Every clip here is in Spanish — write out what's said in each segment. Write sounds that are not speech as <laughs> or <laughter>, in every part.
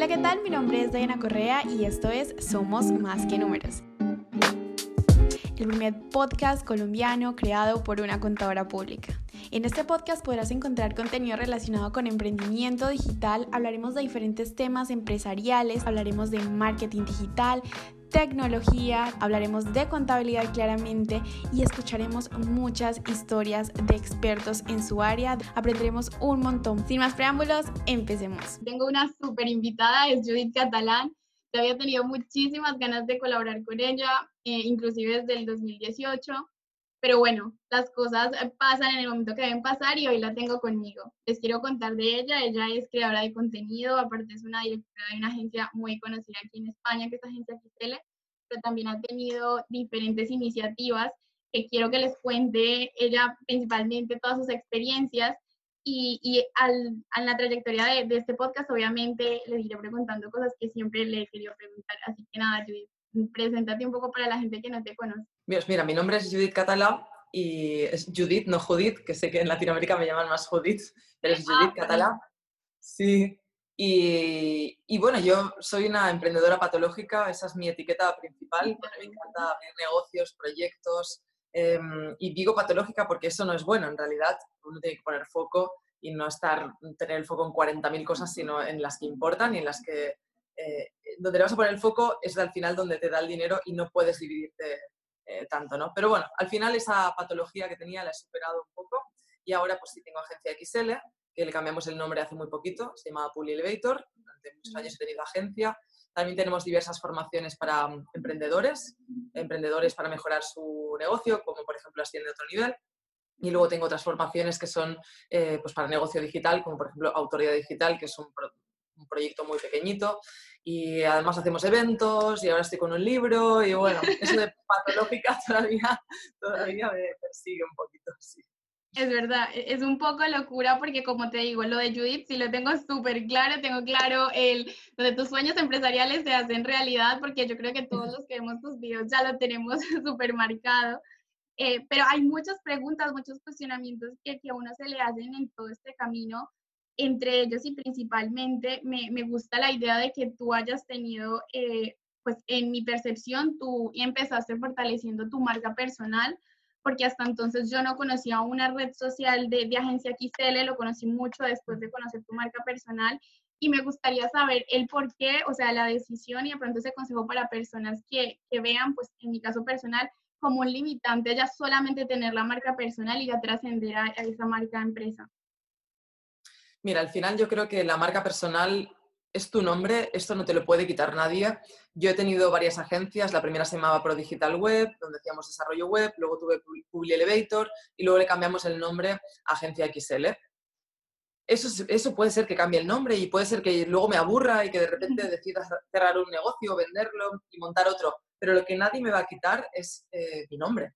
Hola, ¿qué tal? Mi nombre es Diana Correa y esto es Somos Más que Números. El primer podcast colombiano creado por una contadora pública. En este podcast podrás encontrar contenido relacionado con emprendimiento digital, hablaremos de diferentes temas empresariales, hablaremos de marketing digital, tecnología, hablaremos de contabilidad claramente y escucharemos muchas historias de expertos en su área. Aprenderemos un montón. Sin más preámbulos, empecemos. Tengo una súper invitada, es Judith Catalán. Te había tenido muchísimas ganas de colaborar con ella, eh, inclusive desde el 2018. Pero bueno, las cosas pasan en el momento que deben pasar y hoy la tengo conmigo. Les quiero contar de ella. Ella es creadora de contenido, aparte es una directora de una agencia muy conocida aquí en España, que es Agencia XL, pero también ha tenido diferentes iniciativas que quiero que les cuente ella principalmente todas sus experiencias y, y al, a la trayectoria de, de, este podcast obviamente les iré preguntando cosas que siempre le he querido preguntar. Así que nada, Judith, preséntate un poco para la gente que no te conoce. Mira, mi nombre es Judith Catalá y es Judith, no Judith, que sé que en Latinoamérica me llaman más Judith, pero es ah, Judith Catalá. Sí. Y, y, bueno, yo soy una emprendedora patológica, esa es mi etiqueta principal. Me encanta abrir negocios, proyectos. Eh, y digo patológica porque eso no es bueno, en realidad. Uno tiene que poner foco y no estar, tener el foco en 40.000 cosas, sino en las que importan y en las que eh, donde le vas a poner el foco es al final donde te da el dinero y no puedes dividirte eh, tanto, ¿no? Pero bueno, al final esa patología que tenía la he superado un poco y ahora pues sí tengo agencia XL, que le cambiamos el nombre hace muy poquito, se llama Pool Elevator, durante muchos años he tenido agencia. También tenemos diversas formaciones para mm, emprendedores, emprendedores para mejorar su negocio, como por ejemplo Asciende a otro nivel. Y luego tengo otras formaciones que son eh, pues para negocio digital, como por ejemplo Autoridad Digital, que es un, un proyecto muy pequeñito y además hacemos eventos y ahora estoy con un libro y bueno, <laughs> eso de patológica todavía, todavía me persigue un poquito, sí. Es verdad, e-, es un poco locura porque como te digo, lo de Judith sí lo tengo súper claro, tengo claro el donde tus sueños empresariales se hacen realidad porque yo creo que todos los que vemos tus videos ya lo tenemos <laughs> súper marcado. Eh, pero hay muchas preguntas, muchos cuestionamientos que, que a uno se le hacen en todo este camino entre ellos y principalmente me, me, gusta la idea de que tú hayas tenido, eh, pues en mi percepción, tú empezaste fortaleciendo tu marca personal, porque hasta entonces yo no conocía una red social de, de agencia XL, lo conocí mucho después de conocer tu marca personal y me gustaría saber el por qué, o sea, la decisión y de pronto ese consejo para personas que, que vean, pues en mi caso personal, como un limitante ya solamente tener la marca personal y ya trascender a, a esa marca empresa. Mira, al final yo creo que la marca personal es tu nombre, esto no te lo puede quitar nadie. Yo he tenido varias agencias, la primera se llamaba Pro Digital Web, donde hacíamos desarrollo web, luego tuve Publi Elevator y luego le cambiamos el nombre a Agencia XL. Eso, eso puede ser que cambie el nombre y puede ser que luego me aburra y que de repente decida cerrar un negocio, venderlo y montar otro. Pero lo que nadie me va a quitar es eh, mi nombre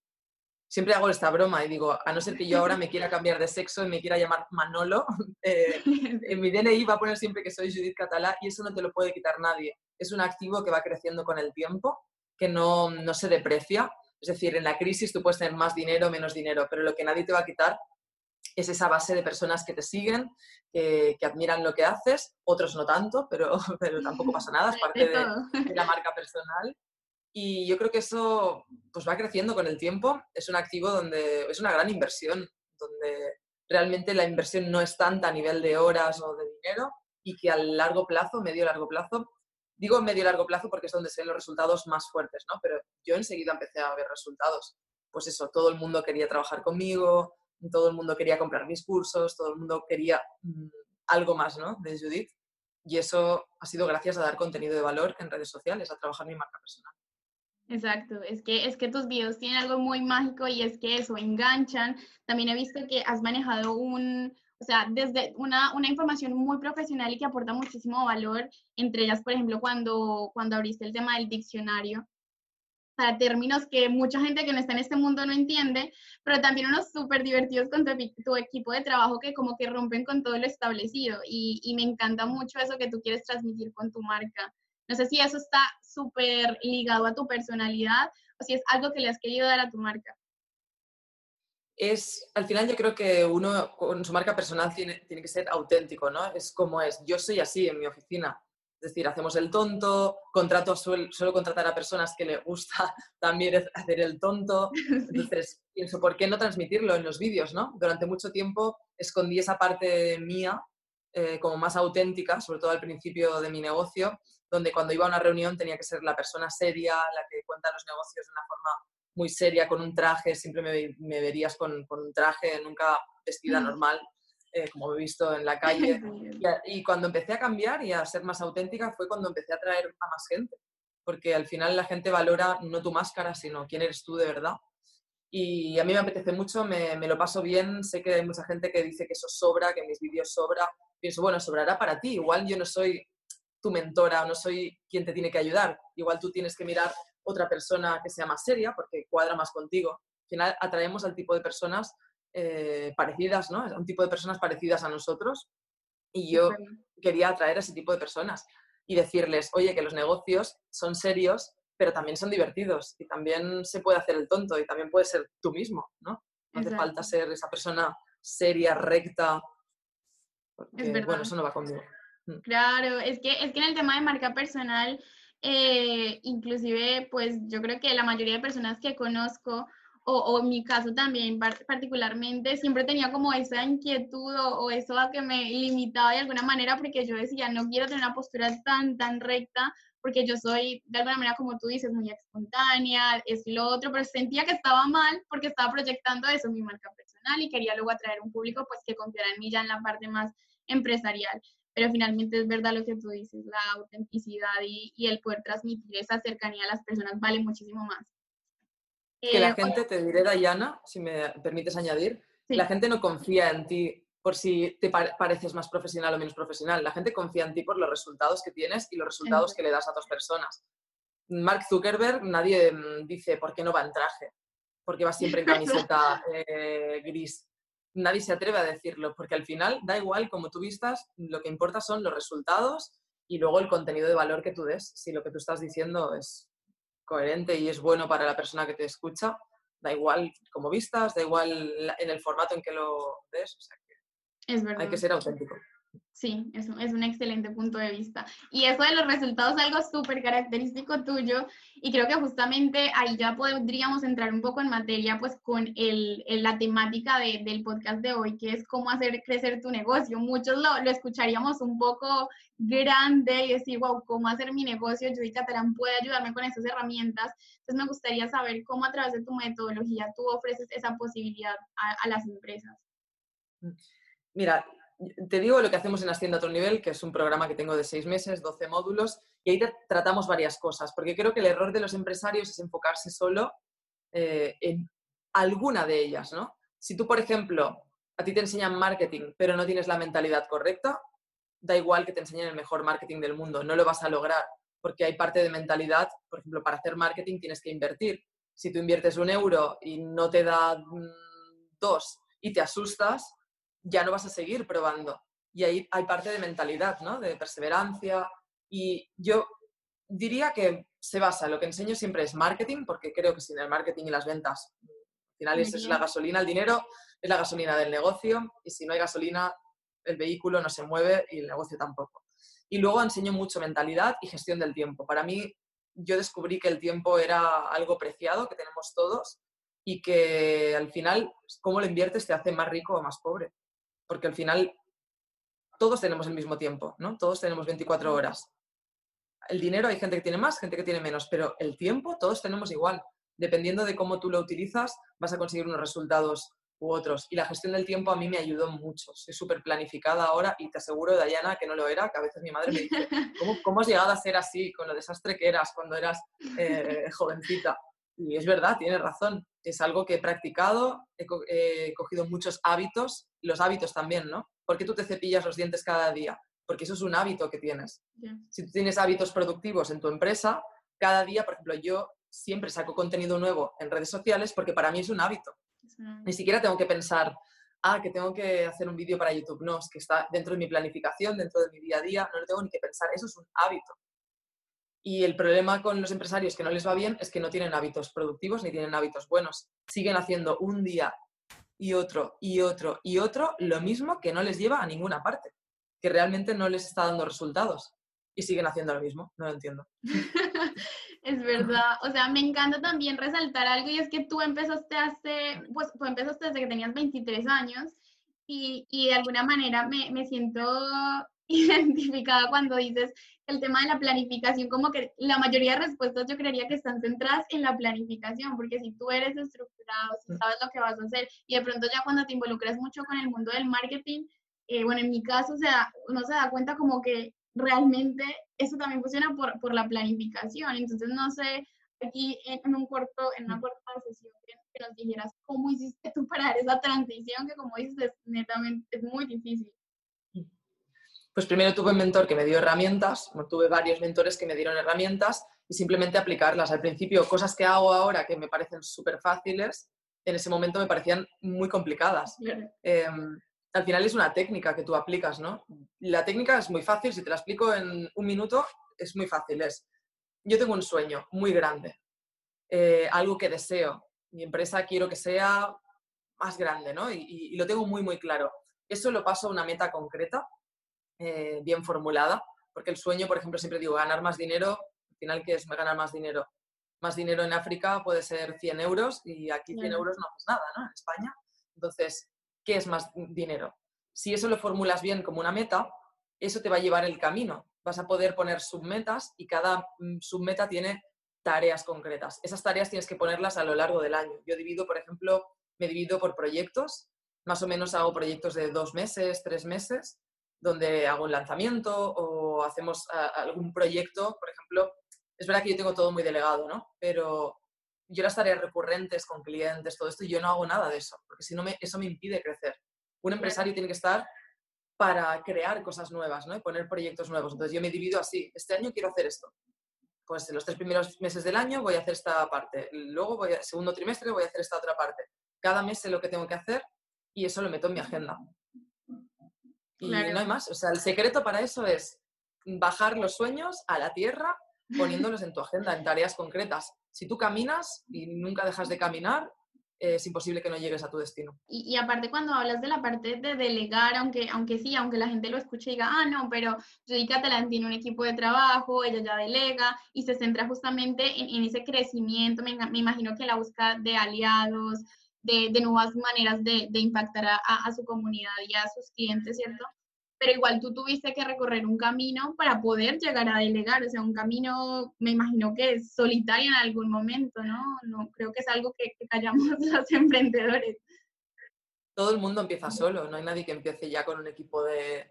siempre hago esta broma y digo, a no ser que yo ahora me quiera cambiar de sexo y me quiera llamar Manolo, <laughs> eh, <laughs> en mi DNI va a poner siempre que soy Judith Catalá y eso no te lo puede quitar nadie. Es un activo que va creciendo con el tiempo, que no, no se deprecia. Es decir, en la crisis tú puedes tener más dinero o menos dinero, pero lo que nadie te va a quitar es esa base de personas que te siguen, que, que, admiran lo que haces, otros no tanto, pero, <laughs> pero tampoco pasa nada, es parte de, de la marca personal. Y yo creo que eso pues va creciendo con el tiempo. Es un activo donde es una gran inversión, donde realmente la inversión no es tanta a nivel de horas o de dinero y que a largo plazo, medio largo plazo, digo medio largo plazo porque es donde se ven los resultados más fuertes, ¿no? Pero yo enseguida empecé a ver resultados. Pues eso, todo el mundo quería trabajar conmigo, todo el mundo quería comprar mis cursos, todo el mundo quería mmm, algo más, ¿no? De Judith. Y eso ha sido gracias a dar contenido de valor en redes sociales, a trabajar mi marca personal. Exacto, es que, es que tus videos tienen algo muy mágico y es que eso, enganchan. También he visto que has manejado un, o sea, desde una, una información muy profesional y que aporta muchísimo valor, entre ellas, por ejemplo, cuando, cuando abriste el tema del diccionario, para términos que mucha gente que no está en este mundo no entiende, pero también unos súper divertidos con tu, tu, equipo de trabajo que como que rompen con todo lo establecido y, y me encanta mucho eso que tú quieres transmitir con tu marca. No sé si eso está súper ligado a tu personalidad o si es algo que le has querido dar a tu marca. Es, al final yo creo que uno con su marca personal tiene, tiene que ser auténtico, ¿no? Es como es. Yo soy así en mi oficina. Es decir, hacemos el tonto, contrato, suelo, contratar a personas que le gusta <laughs> también hacer el tonto. <laughs> Entonces, pienso, ¿por qué no transmitirlo en los vídeos, no? Durante mucho tiempo escondí esa parte mía eh, como más auténtica, sobre todo al principio de mi negocio, donde cuando iba a una reunión tenía que ser la persona seria, la que cuenta los negocios de una forma muy seria, con un traje, siempre me, verías con, con, un traje, nunca vestida mm. normal, eh, como he visto en la <laughs> calle. Y, cuando empecé a cambiar y a ser más auténtica fue cuando empecé a traer a más gente, porque al final la gente valora no tu máscara, sino quién eres tú de verdad. Y a mí me apetece mucho, me, me lo paso bien, sé que hay mucha gente que dice que eso sobra, que mis vídeos sobra. Pienso, bueno, sobrará para ti, igual yo no soy tu mentora o no soy quien te tiene que ayudar, igual tú tienes que mirar otra persona que sea más seria porque cuadra más contigo. Al final atraemos al tipo de personas eh, parecidas, ¿no? Un tipo de personas parecidas a nosotros. Y yo quería atraer a ese tipo de personas y decirles, oye, que los negocios son serios, pero también son divertidos y también se puede hacer el tonto y también puede ser tú mismo, ¿no? No hace falta ser esa persona seria, recta. bueno, eso no va conmigo. Claro, es que, es que en el tema de marca personal, eh, inclusive, pues yo creo que la mayoría de personas que conozco o, en mi caso también particularmente, siempre tenía como esa inquietud o, eso a que me limitaba de alguna manera porque yo decía, no quiero tener una postura tan, tan recta porque yo soy, de alguna manera, como tú dices, muy espontánea, es lo otro, pero sentía que estaba mal porque estaba proyectando eso, mi marca personal, y quería luego atraer un público pues que confiara en mí ya en la parte más empresarial. Pero finalmente es verdad lo que tú dices, la autenticidad y, y el poder transmitir esa cercanía a las personas vale muchísimo más que la eh, gente, te diré, Dayana, si me permites añadir, la gente no confía en ti por si te pareces más profesional o menos profesional. La gente confía en ti por los resultados que tienes y los resultados que le das a otras personas. Mark Zuckerberg, nadie mm, dice por qué no va en traje, porque va siempre en <laughs> camiseta eh, gris. Nadie se atreve a decirlo, porque al final da igual como tú vistas, lo que importa son los resultados y luego el contenido de valor que tú des. Si lo que tú estás diciendo es coherente y es bueno para la persona que te escucha, da igual como vistas, da igual en el formato en que lo des, o sea que es hay que ser auténtico. Sí, es, es un excelente punto de vista. Y eso de los resultados es algo súper característico tuyo y creo que justamente ahí ya podríamos entrar un poco en materia pues con el, la temática de, del podcast de hoy, que es cómo hacer crecer tu negocio. Muchos lo, lo escucharíamos un poco grande y decir, wow, ¿cómo hacer mi negocio? Judy Catalán puede ayudarme con esas herramientas. Entonces me gustaría saber cómo a través de tu metodología tú ofreces esa posibilidad a, a las empresas. Mira, te digo lo que hacemos en Ascienda a otro nivel, que es un programa que tengo de seis meses, 12 módulos, y ahí tratamos varias cosas, porque creo que el error de los empresarios es enfocarse solo eh, en alguna de ellas, ¿no? Si tú, por ejemplo, a ti te enseñan marketing, pero no tienes la mentalidad correcta, da igual que te enseñen el mejor marketing del mundo, no lo vas a lograr, porque hay parte de mentalidad, por ejemplo, para hacer marketing tienes que invertir. Si tú inviertes un euro y no te da mm, dos y te asustas, ya no vas a seguir probando. Y ahí hay parte de mentalidad, ¿no? De perseverancia. Y yo diría que se basa, lo que enseño siempre es marketing, porque creo que sin el marketing y las ventas, al final es la gasolina, el dinero es la gasolina del negocio, y si no hay gasolina, el vehículo no se mueve y el negocio tampoco. Y luego enseño mucho mentalidad y gestión del tiempo. Para mí, yo descubrí que el tiempo era algo preciado que tenemos todos y que al final, cómo lo inviertes te hace más rico o más pobre porque al final todos tenemos el mismo tiempo, ¿no? Todos tenemos 24 horas. El dinero hay gente que tiene más, gente que tiene menos, pero el tiempo todos tenemos igual. Dependiendo de cómo tú lo utilizas, vas a conseguir unos resultados u otros. Y la gestión del tiempo a mí me ayudó mucho. Soy súper planificada ahora y te aseguro, Dayana, que no lo era, que a veces mi madre me dice, <laughs> ¿cómo, cómo has llegado a ser así con lo desastre que eras cuando eras eh, jovencita? Y es verdad, tienes razón. Es algo que he practicado, he, cogido muchos hábitos, los hábitos también, ¿no? ¿Por qué tú te cepillas los dientes cada día? Porque eso es un hábito que tienes. Si tú tienes hábitos productivos en tu empresa, cada día, por ejemplo, yo siempre saco contenido nuevo en redes sociales porque para mí es un hábito. Ni siquiera tengo que pensar, ah, que tengo que hacer un vídeo para YouTube. No, es que está dentro de mi planificación, dentro de mi día a día, no lo tengo ni que pensar. Eso es un hábito. Y el problema con los empresarios que no les va bien es que no tienen hábitos productivos ni tienen hábitos buenos. Siguen haciendo un día y otro y otro y otro lo mismo que no les lleva a ninguna parte, que realmente no les está dando resultados. y siguen haciendo lo mismo, no lo entiendo. <laughs> es verdad, o sea, me encanta también resaltar algo y es que tú empezaste hace, pues, empezaste desde que tenías 23 años y, y de alguna manera me, me siento <laughs> identificada cuando dices el tema de la planificación, como que la mayoría de respuestas yo creería que están centradas en la planificación, porque si tú eres estructurado, si sabes lo que vas a hacer y de pronto ya cuando te involucras mucho con el mundo del marketing, eh, bueno, en mi caso, o sea, uno se da cuenta como que realmente eso también funciona por, por la planificación. Entonces, no sé, aquí en, un corto, en una corta sesión que, que, nos dijeras cómo hiciste tú para dar esa transición, que como dices, es, netamente es muy difícil. Pues primero tuve un mentor que me dio herramientas, tuve varios mentores que me dieron herramientas y simplemente aplicarlas. Al principio, cosas que hago ahora que me parecen súper fáciles, en ese momento me parecían muy complicadas. Eh, al final es una técnica que tú aplicas, ¿no? La técnica es muy fácil, si te la explico en un minuto, es muy fácil. Es, yo tengo un sueño muy grande, eh, algo que deseo. Mi empresa quiero que sea más grande, ¿no? Y, y, lo tengo muy, muy claro. Eso lo paso a una meta concreta, eh, bien formulada, porque el sueño, por ejemplo, siempre digo, ganar más dinero, al final, ¿qué es ganar más dinero? Más dinero en África puede ser 100 euros y aquí 100 euros no es nada, ¿no? En España. Entonces, qué es más dinero. Si eso lo formulas bien como una meta, eso te va a llevar el camino. Vas a poder poner submetas y cada mm, submeta tiene tareas concretas. Esas tareas tienes que ponerlas a lo largo del año. Yo divido, por ejemplo, me divido por proyectos. Más o menos hago proyectos de dos meses, tres meses, donde hago un lanzamiento o hacemos algún proyecto. Por ejemplo, es verdad que yo tengo todo muy delegado, ¿no? Pero yo las tareas recurrentes con clientes, todo esto, yo no hago nada de eso, porque si no, me, eso me impide crecer. Un empresario tiene que estar para crear cosas nuevas, ¿no? Y poner proyectos nuevos. Entonces yo me divido así, este año quiero hacer esto. Pues en los tres primeros meses del año voy a hacer esta parte. Luego, voy a, segundo trimestre, voy a hacer esta otra parte. Cada mes sé lo que tengo que hacer y eso lo meto en mi agenda. Y no hay más. O sea, el secreto para eso es bajar los sueños a la tierra <laughs> poniéndolos en tu agenda, en tareas concretas. Si tú caminas y nunca dejas de caminar, es imposible que no llegues a tu destino. Y, aparte cuando hablas de la parte de delegar, aunque, aunque sí, aunque la gente lo escuche y diga, ah, no, pero Judica Catalán tiene un equipo de trabajo, ella ya delega y se centra justamente en, ese crecimiento, me, me, imagino que la busca de aliados, de, nuevas maneras de, impactar a, su comunidad y a sus clientes, ¿cierto? pero igual tú tuviste que recorrer un camino para poder llegar a delegar, o sea, un camino, me imagino que es solitario en algún momento, ¿no? No creo que es algo que, callamos <laughs> los emprendedores. Todo el mundo empieza solo, no hay nadie que empiece ya con un equipo de,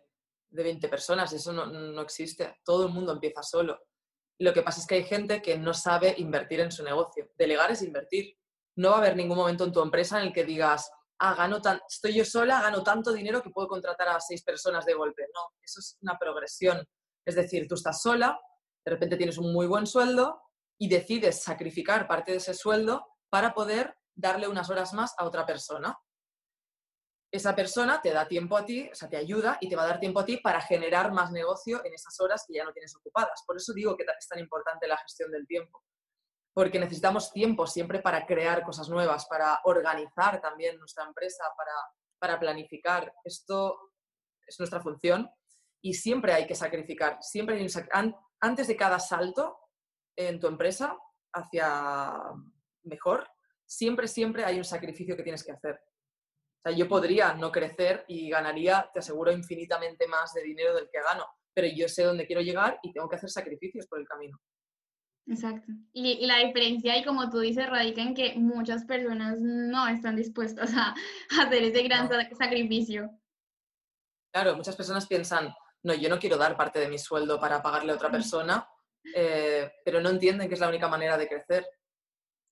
de 20 personas, eso no, no existe, todo el mundo empieza solo. Lo que pasa es que hay gente que no sabe invertir en su negocio. Delegar es invertir. No va a haber ningún momento en tu empresa en el que digas, ah, gano tan, estoy yo sola, gano tanto dinero que puedo contratar a seis personas de golpe. No, eso es una progresión. Es decir, tú estás sola, de repente tienes un muy buen sueldo y decides sacrificar parte de ese sueldo para poder darle unas horas más a otra persona. Esa persona te da tiempo a ti, o sea, te ayuda y te va a dar tiempo a ti para generar más negocio en esas horas que ya no tienes ocupadas. Por eso digo que es tan importante la gestión del tiempo porque necesitamos tiempo siempre para crear cosas nuevas, para organizar también nuestra empresa, para, para planificar. Esto es nuestra función y siempre hay que sacrificar. Siempre hay un antes de cada salto en tu empresa hacia mejor, siempre, siempre hay un sacrificio que tienes que hacer. O sea, yo podría no crecer y ganaría, te aseguro, infinitamente más de dinero del que gano, pero yo sé dónde quiero llegar y tengo que hacer sacrificios por el camino. Exacto. Y, la diferencia, y como tú dices, radica en que muchas personas no están dispuestas a, hacer ese gran sacrificio. Claro, muchas personas piensan, no, yo no quiero dar parte de mi sueldo para pagarle a otra persona, eh, pero no entienden que es la única manera de crecer.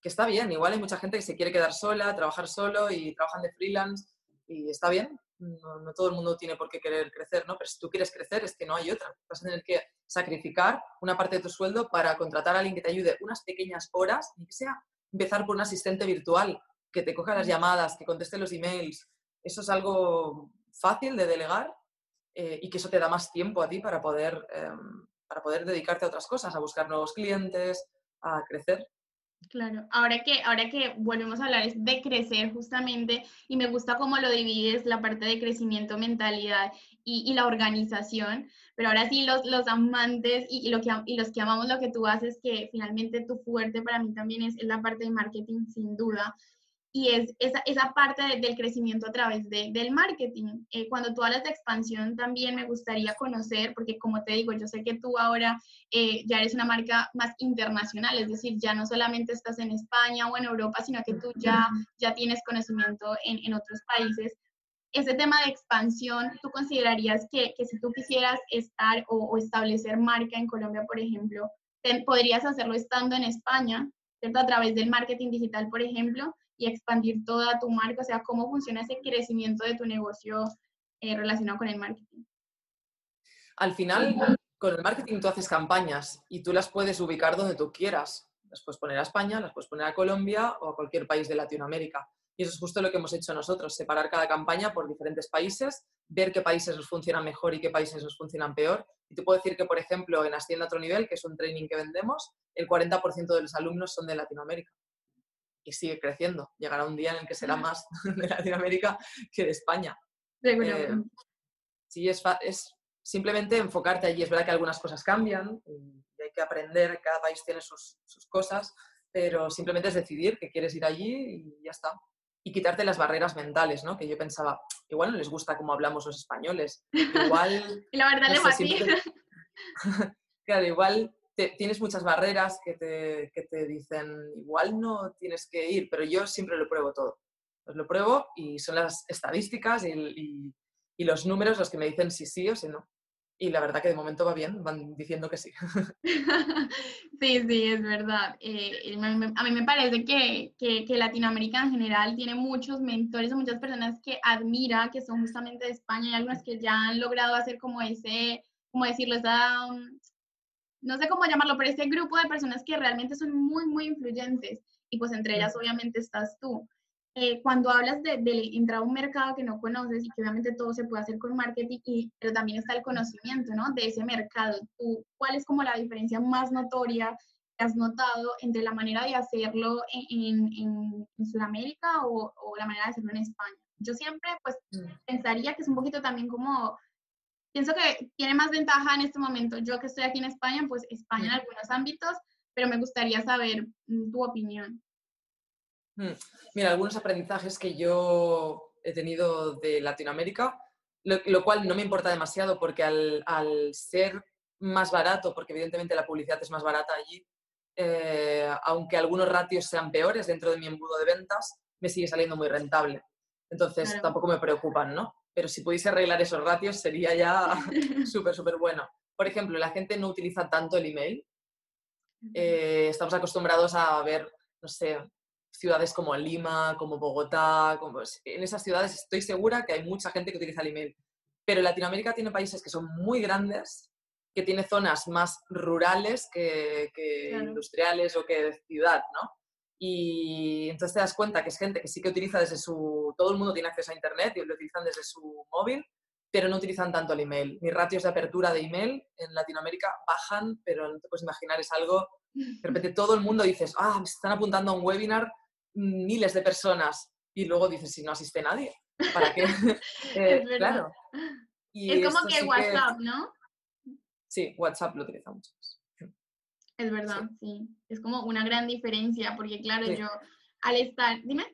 Que está bien, igual hay mucha gente que se quiere quedar sola, trabajar solo y trabajan de freelance y está bien, no, todo el mundo tiene por qué querer crecer, ¿no? Pero si tú quieres crecer es que no hay otra. Vas a tener que sacrificar una parte de tu sueldo para contratar a alguien que te ayude unas pequeñas horas, ni que sea empezar por un asistente virtual, que te coja las llamadas, que conteste los emails. Eso es algo fácil de delegar eh, y que eso te da más tiempo a ti para poder, em, para poder dedicarte a otras cosas, a buscar nuevos clientes, a crecer. Claro, ahora que, ahora que volvemos a hablar es de crecer justamente y me gusta cómo lo divides, la parte de crecimiento, mentalidad y, la organización, pero ahora sí los, los amantes y, lo que, y los que amamos lo que tú haces, que finalmente tu fuerte para mí también es, es la parte de marketing sin duda y es esa, esa parte del crecimiento a través de, del marketing. Eh, cuando tú hablas de expansión, también me gustaría conocer, porque como te digo, yo sé que tú ahora eh, ya eres una marca más internacional, es decir, ya no solamente estás en España o en Europa, sino que tú ya, ya tienes conocimiento en, en otros países. Ese tema de expansión, ¿tú considerarías que, que si tú quisieras estar o, o, establecer marca en Colombia, por ejemplo, podrías hacerlo estando en España, ¿cierto? A través del marketing digital, por ejemplo, y expandir toda tu marca? O sea, ¿cómo funciona ese crecimiento de tu negocio eh, relacionado con el marketing? Al final, con el marketing tú haces campañas y tú las puedes ubicar donde tú quieras. Las puedes poner a España, las puedes poner a Colombia o a cualquier país de Latinoamérica. Y eso es justo lo que hemos hecho nosotros, separar cada campaña por diferentes países, ver qué países nos funcionan mejor y qué países nos funcionan peor. Y te puedo decir que, por ejemplo, en Ascienda a otro nivel, que es un training que vendemos, el 40% de los alumnos son de Latinoamérica y sigue creciendo. Llegará un día en el que será más <laughs> de Latinoamérica que de España. Eh, sí, es, es simplemente enfocarte allí. Es verdad que algunas cosas cambian y hay que aprender, cada país tiene sus, sus cosas, pero simplemente es decidir que quieres ir allí y ya está. Y quitarte las barreras mentales, ¿no? Que yo pensaba, igual no les gusta cómo hablamos los españoles. <laughs> Igual. y la verdad no le sé, <laughs> Claro, igual tienes muchas barreras que te, que te, dicen, igual no tienes que ir, pero yo siempre lo pruebo todo. Pues lo pruebo y son las estadísticas y, y, los números los que me dicen si sí o si no. Y la verdad que de momento va bien, van diciendo que sí. <laughs> Sí, sí, es verdad. Eh, a mí me parece que, que, que, Latinoamérica en general tiene muchos mentores, muchas personas que admira, que son justamente de España y algunas que ya han logrado hacer como ese, como decirlo, esa, no sé cómo llamarlo, pero este grupo de personas que realmente son muy, muy influyentes y pues entre ellas obviamente estás tú. Eh, cuando hablas de, entrar a un mercado que no conoces y que obviamente todo se puede hacer con marketing, y, pero también está el conocimiento, ¿no? De ese mercado. ¿Tú, ¿Cuál es como la diferencia más notoria que has notado entre la manera de hacerlo en, en, en Sudamérica o, o, la manera de hacerlo en España? Yo siempre pues pensaría que es un poquito también como pienso que tiene más ventaja en este momento. Yo que estoy aquí en España, pues España en algunos ámbitos, pero me gustaría saber mm, tu opinión. Hmm. Mira, algunos aprendizajes que yo he tenido de Latinoamérica, lo, cual no me importa demasiado porque al, ser más barato, porque evidentemente la publicidad es más barata allí, eh, aunque algunos ratios sean peores dentro de mi embudo de ventas, me sigue saliendo muy rentable. Entonces tampoco me preocupan, ¿no? Pero si pudiese arreglar esos ratios sería ya <laughs> súper, súper bueno. Por ejemplo, la gente no utiliza tanto el email. Eh, estamos acostumbrados a ver, no sé, ciudades como Lima, como Bogotá. Como... En esas ciudades estoy segura que hay mucha gente que utiliza el email. Pero Latinoamérica tiene países que son muy grandes, que tiene zonas más rurales que, industriales o que de ciudad, ¿no? Y entonces te das cuenta que es gente que sí que utiliza desde su... Todo el mundo tiene acceso a Internet y lo utilizan desde su móvil, pero no utilizan tanto el email. Mis ratios de apertura de email en Latinoamérica bajan, pero no te puedes imaginar, es algo... De repente todo el mundo dices, ah, me están apuntando a un webinar miles de personas. Y luego dices, si no asiste nadie, ¿para qué? <laughs> <laughs> eh, claro. es como que WhatsApp, ¿no? Sí, WhatsApp lo utiliza mucho. Es verdad, sí. Es como una gran diferencia, porque claro, yo al estar, dime.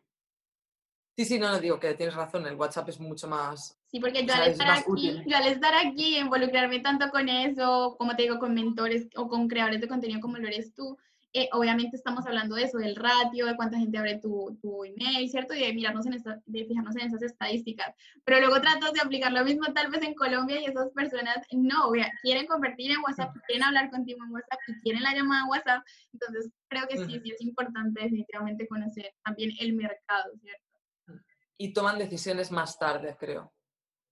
Sí, sí, no, no digo que tienes razón, el WhatsApp es mucho más... Sí, porque yo, al estar, aquí, yo al estar aquí, involucrarme tanto con eso, como te digo, con mentores o con creadores de contenido como lo eres tú, eh, obviamente estamos hablando de eso, del ratio, de cuánta gente abre tu, tu email, ¿cierto? Y de mirarnos en esta, de fijarnos en esas estadísticas. Pero luego trato de aplicar lo mismo tal vez en Colombia y esas personas no, quieren convertir en WhatsApp, quieren hablar contigo en WhatsApp y quieren la llamada en WhatsApp. Entonces, creo que sí, sí es importante definitivamente conocer también el mercado, ¿cierto? Y toman decisiones más tarde, creo.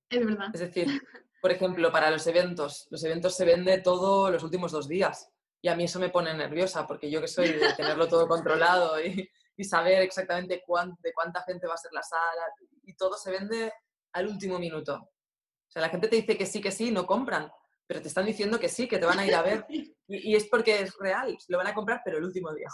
Es verdad. Es decir, <laughs> por ejemplo, para los eventos, los eventos se vende todo los últimos dos días. Y a mí eso me pone nerviosa, porque yo que soy de tenerlo todo controlado y, y saber exactamente de cuánta gente va a ser la sala, y todo se vende al último minuto. O sea, la gente te dice que sí, que sí, no compran, pero te están diciendo que sí, que te van a ir a ver. <laughs> Y, y es porque es real, lo van a comprar, pero el último día.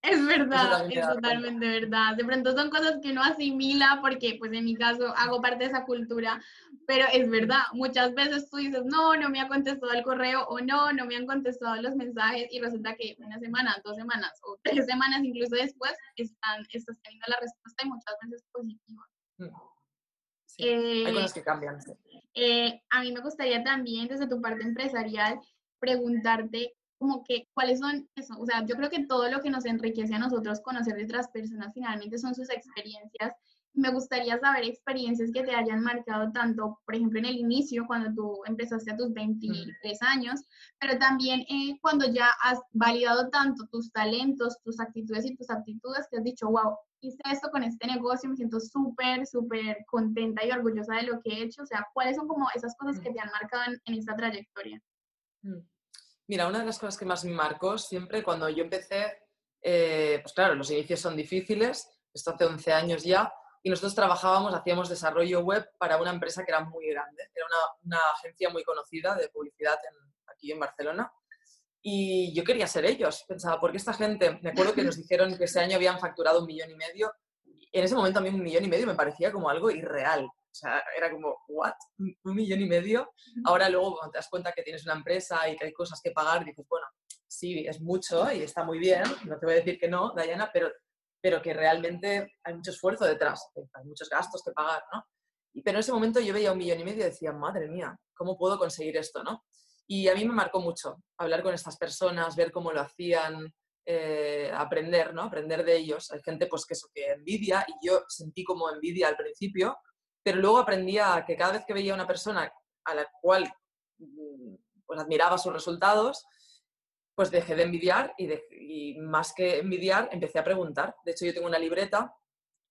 Es verdad, es totalmente verdad. De pronto son cosas que uno asimila porque, pues en mi caso, hago parte de esa cultura, pero es verdad, muchas veces tú dices, no, no me ha contestado el correo o no, no me han contestado los mensajes y resulta que una semana, dos semanas o <laughs> tres semanas incluso después están, estás teniendo la respuesta y muchas veces positiva. Mm. hay cosas que cambian. Eh, a mí me gustaría también, desde tu parte empresarial, preguntarte como que cuáles son eso, o sea, yo creo que todo lo que nos enriquece a nosotros conocer de otras personas finalmente son sus experiencias. Me gustaría saber experiencias que te hayan marcado tanto, por ejemplo, en el inicio, cuando tú empezaste a tus 23 años, pero también eh, cuando ya has validado tanto tus talentos, tus actitudes y tus aptitudes, que has dicho, wow, hice esto con este negocio, me siento súper, súper contenta y orgullosa de lo que he hecho. O sea, ¿cuáles son como esas cosas que te han marcado en, esta trayectoria? Mm. Mira, una de las cosas que más me marcó siempre cuando yo empecé, eh, pues claro, los inicios son difíciles, esto hace 11 años ya, y nosotros trabajábamos, hacíamos desarrollo web para una empresa que era muy grande, era una, agencia muy conocida de publicidad aquí en Barcelona, y yo quería ser ellos, pensaba, porque esta gente, me acuerdo que nos <laughs> dijeron que ese año habían facturado un millón y medio, y en ese momento a mí un millón y medio me parecía como algo irreal, o sea, era como, ¿what? ¿Un millón y medio? Ahora luego cuando te das cuenta que tienes una empresa y que hay cosas que pagar, dices, bueno, sí, es mucho y está muy bien, no te voy a decir que no, Diana, pero, pero que realmente hay mucho esfuerzo detrás, hay muchos gastos que pagar, ¿no? Y, pero en ese momento yo veía un millón y medio y decía, madre mía, ¿cómo puedo conseguir esto, no? Y a mí me marcó mucho hablar con estas personas, ver cómo lo hacían, eh, aprender, ¿no? Aprender de ellos. Hay gente pues que eso, que envidia y yo sentí como envidia al principio, pero luego aprendía que cada vez que veía a una persona a la cual mm, pues, admiraba sus resultados, pues dejé de envidiar y, más que envidiar empecé a preguntar. De hecho, yo tengo una libreta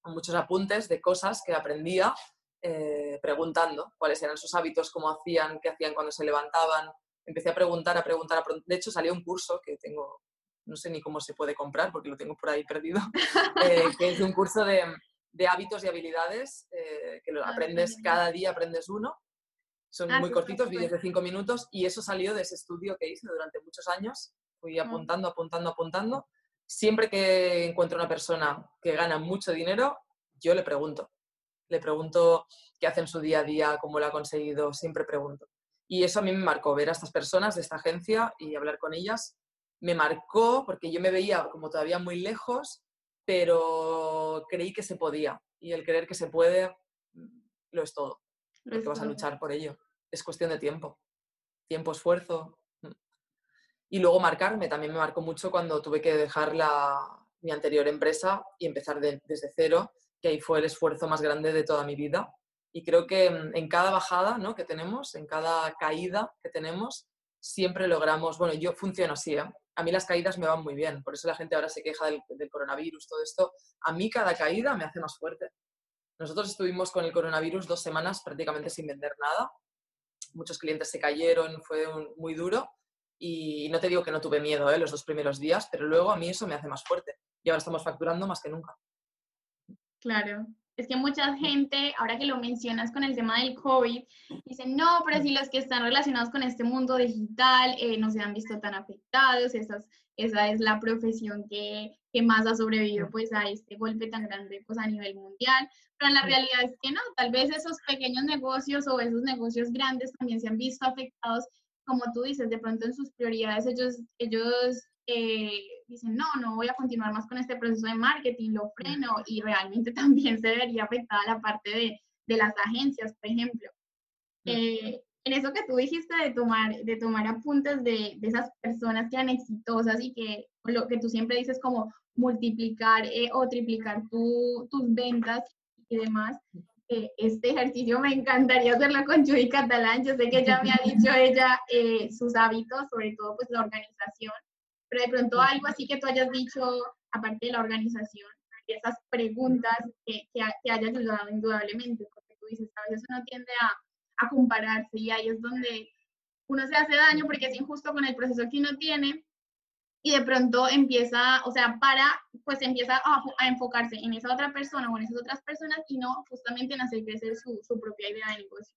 con muchos apuntes de cosas que aprendía eh, preguntando cuáles eran sus hábitos, cómo hacían, qué hacían cuando se levantaban. Empecé a preguntar, a preguntar, a. De hecho, salió un curso que tengo, no sé ni cómo se puede comprar porque lo tengo por ahí perdido, <laughs> eh, que es un curso de, de hábitos y habilidades eh, que lo ah, aprendes cada día, aprendes uno. Son ah, muy cortitos, vídeos de cinco minutos, y eso salió de ese estudio que hice durante muchos años. Fui apuntando, apuntando, apuntando. Siempre que encuentro una persona que gana mucho dinero, yo le pregunto. Le pregunto qué hace en su día a día, cómo lo ha conseguido, siempre pregunto. Y eso a mí me marcó, ver a estas personas de esta agencia y hablar con ellas. Me marcó porque yo me veía como todavía muy lejos pero creí que se podía y el creer que se puede lo es todo, porque vas a luchar por ello. Es cuestión de tiempo, tiempo, esfuerzo. Mm. Y luego marcarme, también me marcó mucho cuando tuve que dejar la, mi anterior empresa y empezar desde cero, que ahí fue el esfuerzo más grande de toda mi vida. Y creo que mm, en cada bajada ¿no? que tenemos, en cada caída que tenemos, siempre logramos, bueno, yo funciono así, ¿eh? A mí las caídas me van muy bien, por eso la gente ahora se queja del, coronavirus, todo esto. A mí cada caída me hace más fuerte. Nosotros estuvimos con el coronavirus dos semanas prácticamente sin vender nada. Muchos clientes se cayeron, fue muy duro. Y no te digo que no tuve miedo ¿eh? los dos primeros días, pero luego a mí eso me hace más fuerte. Y ahora estamos facturando más que nunca. Claro, es que mucha gente, ahora que lo mencionas con el tema del COVID, dicen, no, pero si los que están relacionados con este mundo digital eh, no se han visto tan afectados, esas, esa es la profesión que, que, más ha sobrevivido pues a este golpe tan grande pues a nivel mundial, pero la realidad es que no, tal vez esos pequeños negocios o esos negocios grandes también se han visto afectados, como tú dices, de pronto en sus prioridades ellos, ellos eh, dicen, no, no voy a continuar más con este proceso de marketing, lo freno y realmente <laughs> también se vería afectada la parte de, de las agencias, por ejemplo. Eh, en eso que tú dijiste de tomar, de tomar apuntes de, de, esas personas que eran exitosas y que lo que tú siempre dices como multiplicar eh, o triplicar tu, tus ventas y demás, eh, este ejercicio me encantaría hacerlo con Judy Catalán. Yo sé que ya me ha dicho <laughs> ella sus hábitos, sobre todo pues la organización, pero de pronto algo así que tú hayas dicho, aparte de la organización, esas preguntas que, que, que hayas ayudado indudablemente, porque tú dices, a veces uno tiende a, a compararse y ahí es donde uno se hace daño porque es injusto con el proceso que uno tiene y de pronto empieza, o sea, para, pues empieza a, a, enfocarse en esa otra persona o en esas otras personas y no justamente en hacer crecer su, su propia idea de negocio.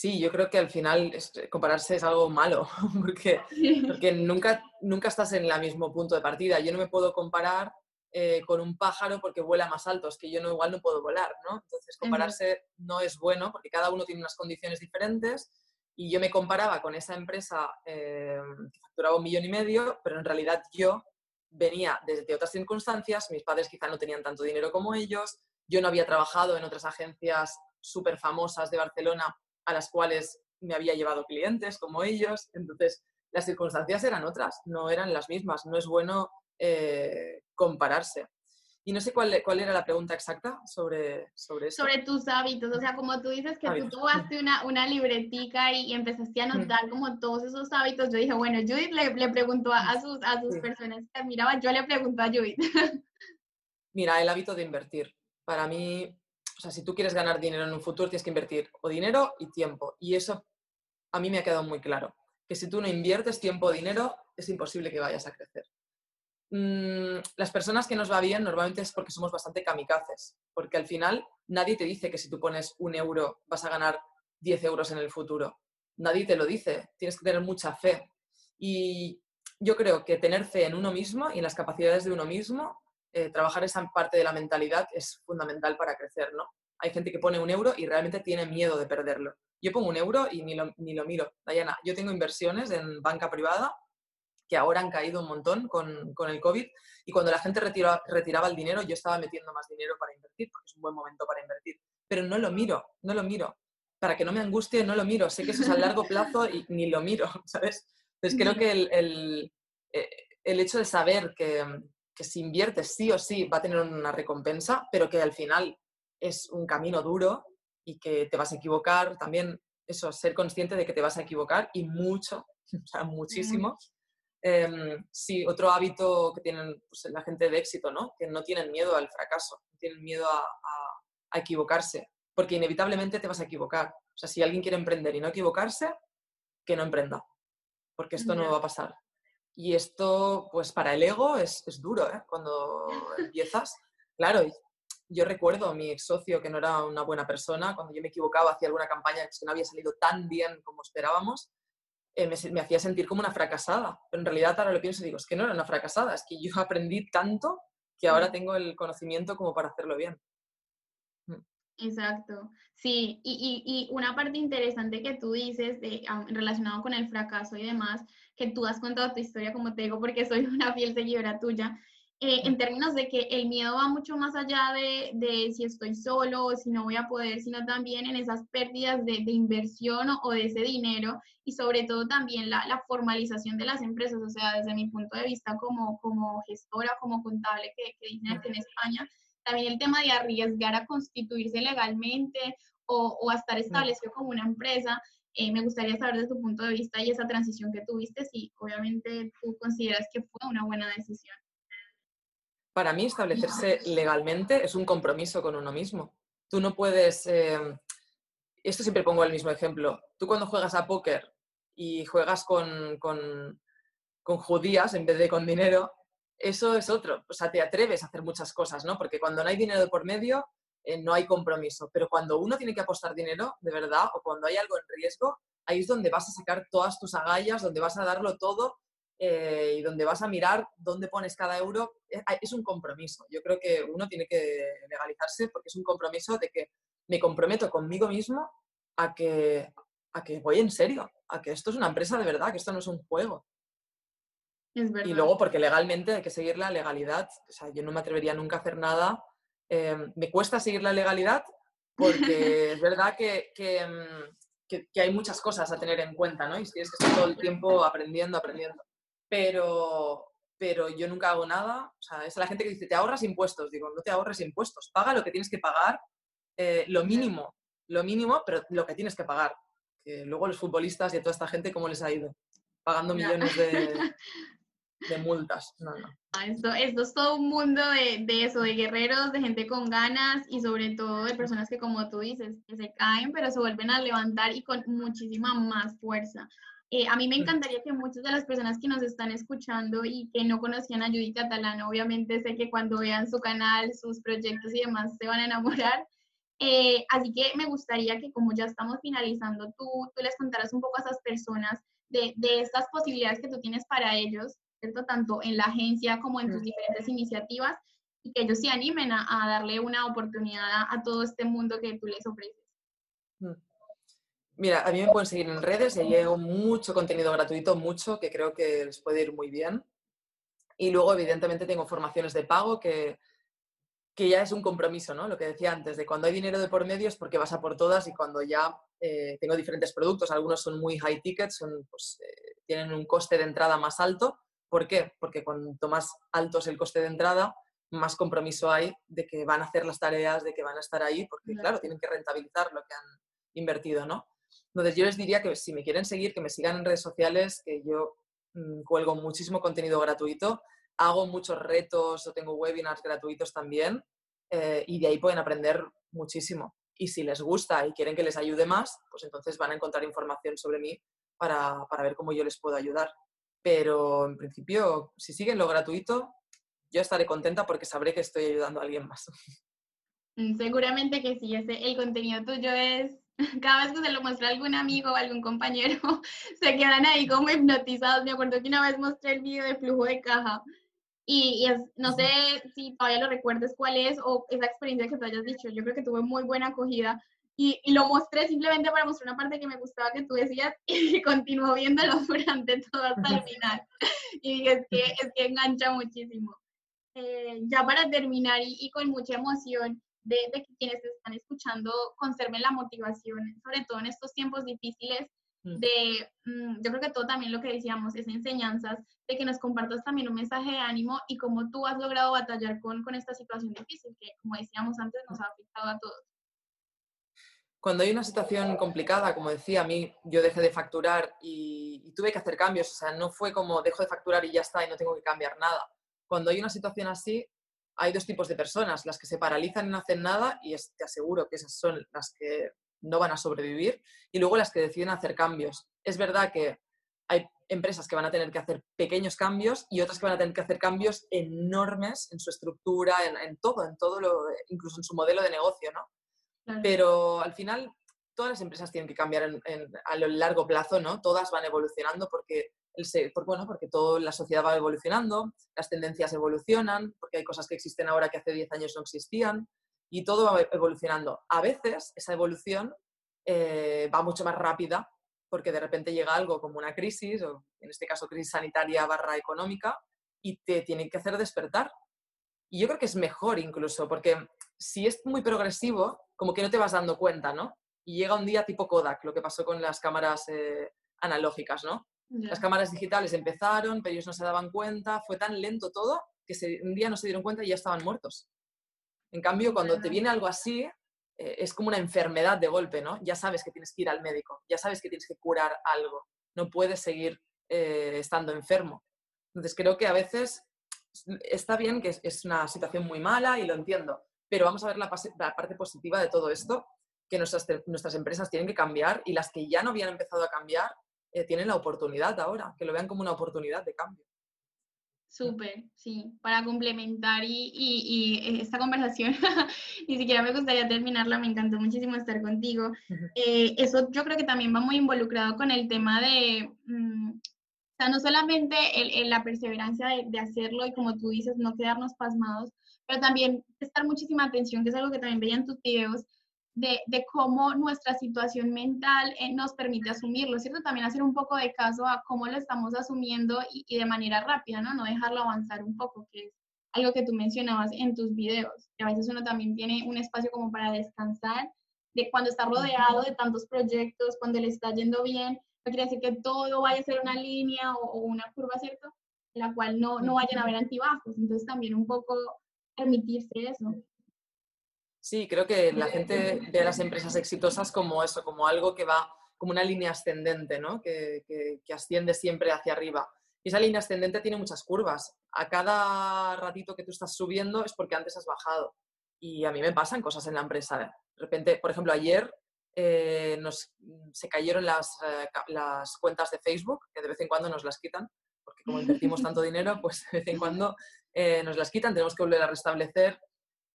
Sí, yo creo que al final compararse es algo malo, <laughs> porque, porque nunca, nunca estás en el mismo punto de partida. Yo no me puedo comparar eh, con un pájaro porque vuela más alto, es que yo no, igual no puedo volar, ¿no? Entonces compararse no es bueno porque cada uno tiene unas condiciones diferentes y yo me comparaba con esa empresa eh, que facturaba un millón y medio, pero en realidad yo venía desde otras circunstancias, mis padres quizá no tenían tanto dinero como ellos, yo no había trabajado en otras agencias súper famosas de Barcelona a las cuales me había llevado clientes como ellos, entonces las circunstancias eran otras, no eran las mismas, no es bueno eh, compararse. Y no sé cuál, cuál era la pregunta exacta sobre, sobre eso. Sobre tus hábitos, o sea, como tú dices que tú tomaste una, una libretica y, empezaste a anotar como todos esos hábitos, yo dije, bueno, Judith le, le preguntó a, sus, a sus personas que admiraba, yo le pregunto a Judith. <laughs> Mira, el hábito de invertir. Para mí, o sea, si tú quieres ganar dinero en un futuro, tienes que invertir o dinero y tiempo. Y eso a mí me ha quedado muy claro, que si tú no inviertes tiempo o dinero, es imposible que vayas a crecer. Mm, las personas que nos va bien normalmente es porque somos bastante kamikazes, porque al final nadie te dice que si tú pones un euro vas a ganar 10 euros en el futuro. Nadie te lo dice, tienes que tener mucha fe. Y yo creo que tener fe en uno mismo y en las capacidades de uno mismo, eh, trabajar esa parte de la mentalidad es fundamental para crecer, ¿no? Hay gente que pone un euro y realmente tiene miedo de perderlo. Yo pongo un euro y ni lo, ni lo miro. Dayana, yo tengo inversiones en banca privada que ahora han caído un montón con, con el COVID. Y cuando la gente retiraba el dinero, yo estaba metiendo más dinero para invertir, porque es un buen momento para invertir. Pero no lo miro, no lo miro. Para que no me angustie, no lo miro. Sé que eso es a largo plazo y ni lo miro, <laughs> ¿sabes? Entonces creo que el, el, eh, el hecho de saber que, que si inviertes sí o sí va a tener una recompensa, pero que al final es un camino duro y que te vas a equivocar, también eso, ser consciente de que te vas a equivocar y mucho, <laughs> o sea, muchísimo, Em, sí, otro hábito que tienen pues, la gente de éxito, ¿no? Que no tienen miedo al fracaso, no tienen miedo a, equivocarse, porque inevitablemente te vas a equivocar. O sea, si alguien quiere emprender y no equivocarse, que no emprenda, porque esto no va a pasar. Y esto, pues para el ego es, es duro, ¿eh? Cuando empiezas. Claro, yo recuerdo a mi ex socio que no era una buena persona, cuando yo me equivocaba, hacía alguna campaña que no había salido tan bien como esperábamos, eh, me, hacía sentir como una fracasada. Pero en realidad ahora lo pienso y digo, es que no era una fracasada, es que yo aprendí tanto que ahora tengo el conocimiento como para hacerlo bien. Exacto, sí, y, y, una parte interesante que tú dices de, relacionado con el fracaso y demás, que tú has contado tu historia, como te digo, porque <laughs> soy una fiel seguidora tuya, eh, en términos de que el miedo va mucho más allá de, de, si estoy solo o si no voy a poder, sino también en esas pérdidas de, de inversión o, de ese dinero y sobre todo también la, la, formalización de las empresas, o sea, desde mi punto de vista como, como gestora, como contable que, que en España, también el tema de arriesgar a constituirse legalmente o, o a estar establecido como una empresa. Eh, me gustaría saber desde tu punto de vista y esa transición que tuviste, si obviamente tú consideras que fue una buena decisión para mí establecerse legalmente es un compromiso con uno mismo. Tú no puedes, eh, esto siempre pongo el mismo ejemplo, tú cuando juegas a póker y juegas con, con, judías en vez de con dinero, eso es otro, o sea, te atreves a hacer muchas cosas, ¿no? Porque cuando no hay dinero por medio, eh, no hay compromiso, pero cuando uno tiene que apostar dinero, de verdad, o cuando hay algo en riesgo, ahí es donde vas a sacar todas tus agallas, donde vas a darlo todo eh, y donde vas a mirar dónde pones cada euro, eh, es un compromiso. Yo creo que uno tiene que legalizarse porque es un compromiso de que me comprometo conmigo mismo a que, a que voy en serio, a que esto es una empresa de verdad, que esto no es un juego. Y luego porque legalmente hay que seguir la legalidad. O sea, yo no me atrevería nunca a hacer nada. Eh, me cuesta seguir la legalidad porque <laughs> es verdad que, mm, que, que, hay muchas cosas a tener en cuenta, ¿no? Y tienes que estar todo el tiempo aprendiendo, aprendiendo pero, pero yo nunca hago nada. O sea, es la gente que dice, te ahorras impuestos. Digo, no te ahorres impuestos, paga lo que tienes que pagar, eh, lo mínimo, lo mínimo, pero lo que tienes que pagar. Que luego los futbolistas y a toda esta gente, ¿cómo les ha ido? Pagando millones de, <laughs> de multas. No, no. Ah, esto, esto, es todo un mundo de, de, eso, de guerreros, de gente con ganas y sobre todo de personas que, como tú dices, que se caen, pero se vuelven a levantar y con muchísima más fuerza. Eh, a mí me encantaría que muchas de las personas que nos están escuchando y que no conocían a Judy Catalán, obviamente sé que cuando vean su canal, sus proyectos y demás, se van a enamorar. Eh, así que me gustaría que como ya estamos finalizando, tú, tú les contaras un poco a esas personas de, de estas posibilidades que tú tienes para ellos, ¿cierto? Tanto en la agencia como en tus diferentes iniciativas y que ellos se animen a, a darle una oportunidad a, a, todo este mundo que tú les ofreces. Mm. Mira, a mí me pueden seguir en redes y llevo mucho contenido gratuito, mucho, que creo que les puede ir muy bien. Y luego, evidentemente, tengo formaciones de pago que, que ya es un compromiso, ¿no? Lo que decía antes, de cuando hay dinero de por medio es porque vas a por todas y cuando ya eh, tengo diferentes productos, algunos son muy high ticket, son, pues, eh, tienen un coste de entrada más alto. ¿Por qué? Porque cuanto más alto es el coste de entrada, más compromiso hay de que van a hacer las tareas, de que van a estar ahí, porque claro, tienen que rentabilizar lo que han invertido, ¿no? Entonces yo les diría que si me quieren seguir, que me sigan en redes sociales, que yo mmm, cuelgo muchísimo contenido gratuito, hago muchos retos o tengo webinars gratuitos también eh, y de ahí pueden aprender muchísimo. Y si les gusta y quieren que les ayude más, pues entonces van a encontrar información sobre mí para, para ver cómo yo les puedo ayudar. Pero en principio, si siguen lo gratuito, yo estaré contenta porque sabré que estoy ayudando a alguien más. <laughs> Mm, seguramente que sí, ese, el contenido tuyo es, <laughs> cada vez que se lo muestra a algún amigo o algún compañero, <laughs> se quedan ahí como hipnotizados. Me acuerdo que una vez mostré el video de flujo de caja y, y es, no sé si todavía lo recuerdes cuál es o esa experiencia que te hayas dicho. Yo creo que tuve muy buena acogida y, y, lo mostré simplemente para mostrar una parte que me gustaba que tú decías <laughs> y continuó viéndolo <laughs> durante todo hasta el final. Y es que, es que engancha muchísimo. Eh, ya para terminar y, y, con mucha emoción de, de que quienes están escuchando conserven la motivación, sobre todo en estos tiempos difíciles, de, mmm, yo creo que todo también lo que decíamos es enseñanzas, de que nos compartas también un mensaje de ánimo y cómo tú has logrado batallar con, con esta situación difícil que, como decíamos antes, nos ha afectado a todos. Cuando hay una situación complicada, como decía, a mí yo dejé de facturar y, y tuve que hacer cambios, o sea, no fue como dejo de facturar y ya está y no tengo que cambiar nada cuando hay una situación así, hay dos tipos de personas, las que se paralizan y no hacen nada, y te aseguro que esas son las que no van a sobrevivir, y luego las que deciden hacer cambios. Es verdad que hay empresas que van a tener que hacer pequeños cambios y otras que van a tener que hacer cambios enormes en su estructura, en, en todo, en todo lo, incluso en su modelo de negocio, ¿no? Pero al final todas las empresas tienen que cambiar a lo largo plazo, ¿no? Todas van evolucionando porque el, bueno, porque toda la sociedad va evolucionando, las tendencias evolucionan, porque hay cosas que existen ahora que hace 10 años no existían, y todo va evolucionando. A veces esa evolución eh, va mucho más rápida porque de repente llega algo como una crisis, o en este caso crisis sanitaria barra económica, y te tiene que hacer despertar. Y yo creo que es mejor incluso, porque si es muy progresivo, como que no te vas dando cuenta, ¿no? Y llega un día tipo Kodak, lo que pasó con las cámaras eh, analógicas, ¿no? Yeah. Las cámaras digitales empezaron, pero ellos no se daban cuenta, fue tan lento todo que se, un día no se dieron cuenta y ya estaban muertos. En cambio, cuando yeah. te viene algo así, eh, es como una enfermedad de golpe, ¿no? Ya sabes que tienes que ir al médico, ya sabes que tienes que curar algo, no puedes seguir eh, estando enfermo. Entonces, creo que a veces está bien que es, es, una situación muy mala y lo entiendo, pero vamos a ver la, la parte positiva de todo esto, que nuestras, nuestras empresas tienen que cambiar y las que ya no habían empezado a cambiar, eh, tienen la oportunidad ahora, que lo vean como una oportunidad de cambio. Súper, sí, para complementar y, y, y esta conversación, <laughs> ni siquiera me gustaría terminarla, me encantó muchísimo estar contigo. Eh, eso yo creo que también va muy involucrado con el tema de, mmm, o sea, no solamente el, el, la perseverancia de, de, hacerlo y como tú dices, no quedarnos pasmados, pero también prestar muchísima atención, que es algo que también veía en tus videos, de, de, cómo nuestra situación mental eh, nos permite asumirlo, ¿cierto? También hacer un poco de caso a cómo lo estamos asumiendo y, y, de manera rápida, ¿no? No dejarlo avanzar un poco, que es algo que tú mencionabas en tus videos, que a veces uno también tiene un espacio como para descansar, de cuando está rodeado de tantos proyectos, cuando le está yendo bien, no quiere decir que todo vaya a ser una línea o, o una curva, ¿cierto? En la cual no, no vayan a haber antibajos, entonces también un poco permitirse eso. Sí, creo que la gente ve a las empresas exitosas como eso, como algo que va como una línea ascendente, ¿no? que, que, que asciende siempre hacia arriba. Y esa línea ascendente tiene muchas curvas. A cada ratito que tú estás subiendo es porque antes has bajado. Y a mí me pasan cosas en la empresa. De repente, por ejemplo, ayer eh, nos, se cayeron las, eh, las cuentas de Facebook, que de vez en cuando nos las quitan, porque como invertimos tanto <laughs> dinero, pues de vez en cuando eh, nos las quitan, tenemos que volver a restablecer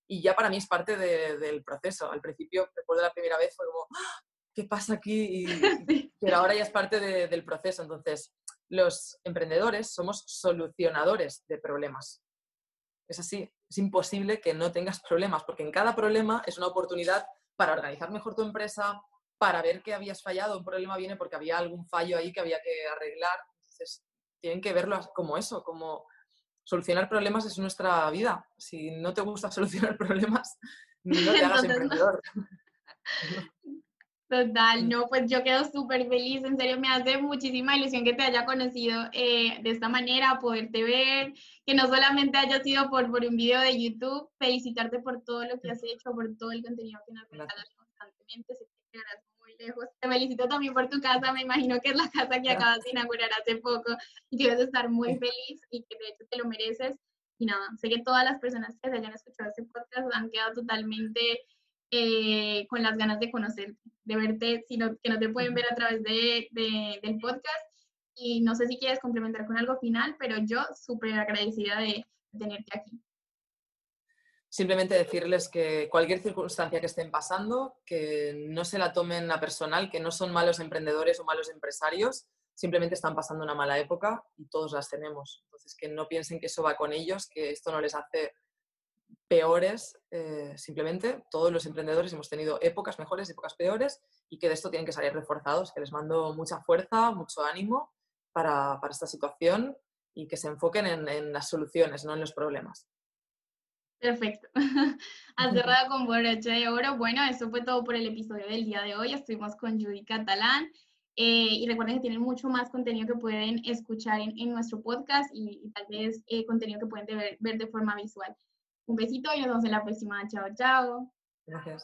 y ya para mí es parte del proceso. Al principio, recuerdo la primera vez, fue como, ¡Ah! ¿qué pasa aquí? <laughs> Pero ahora ya es parte del proceso. Entonces, los emprendedores somos solucionadores de problemas. Es así, es imposible que no tengas problemas, porque en cada problema es una oportunidad para organizar mejor tu empresa, para ver que habías fallado. Un problema viene porque había algún fallo ahí que había que arreglar. Entonces, tienen que verlo como eso, como solucionar problemas es nuestra vida. Si no te gusta <laughs> solucionar problemas, no te hagas emprendedor. <laughs> Total, no, pues yo quedo súper feliz, en serio me hace muchísima ilusión que te haya conocido eh, de esta manera, poderte ver, que no solamente haya sido por, por un video de YouTube, felicitarte por todo lo que has hecho, por todo el contenido que nos regalas constantemente, sé que lejos. Te felicito también por tu casa, me imagino que es la casa que acabas de inaugurar hace poco y que vas a estar muy feliz y que de hecho te lo mereces. Y nada, sé que todas las personas que se hayan escuchado este podcast han quedado totalmente eh, con las ganas de conocerte, de verte, sino que no te pueden ver a través de, del podcast. Y no sé si quieres complementar con algo final, pero yo súper agradecida de, tenerte aquí. Simplemente decirles que cualquier circunstancia que estén pasando, que no se la tomen a personal, que no son malos emprendedores o malos empresarios, simplemente están pasando una mala época y todos las tenemos. Entonces, que no piensen que eso va con ellos, que esto no les hace peores, eh, simplemente todos los emprendedores hemos tenido épocas mejores, épocas peores y que de esto tienen que salir reforzados, que les mando mucha fuerza, mucho ánimo para, esta situación y que se enfoquen en, las soluciones, no en los problemas. Perfecto. <laughs> Has cerrado con broche de oro. Bueno, eso fue todo por el episodio del día de hoy. Estuvimos con Judy Catalán. Eh, y recuerden que tienen mucho más contenido que pueden escuchar en, nuestro podcast y, tal vez eh, contenido que pueden ver de forma visual. Un besito y nos vemos en la próxima. Chao, chao. Gracias.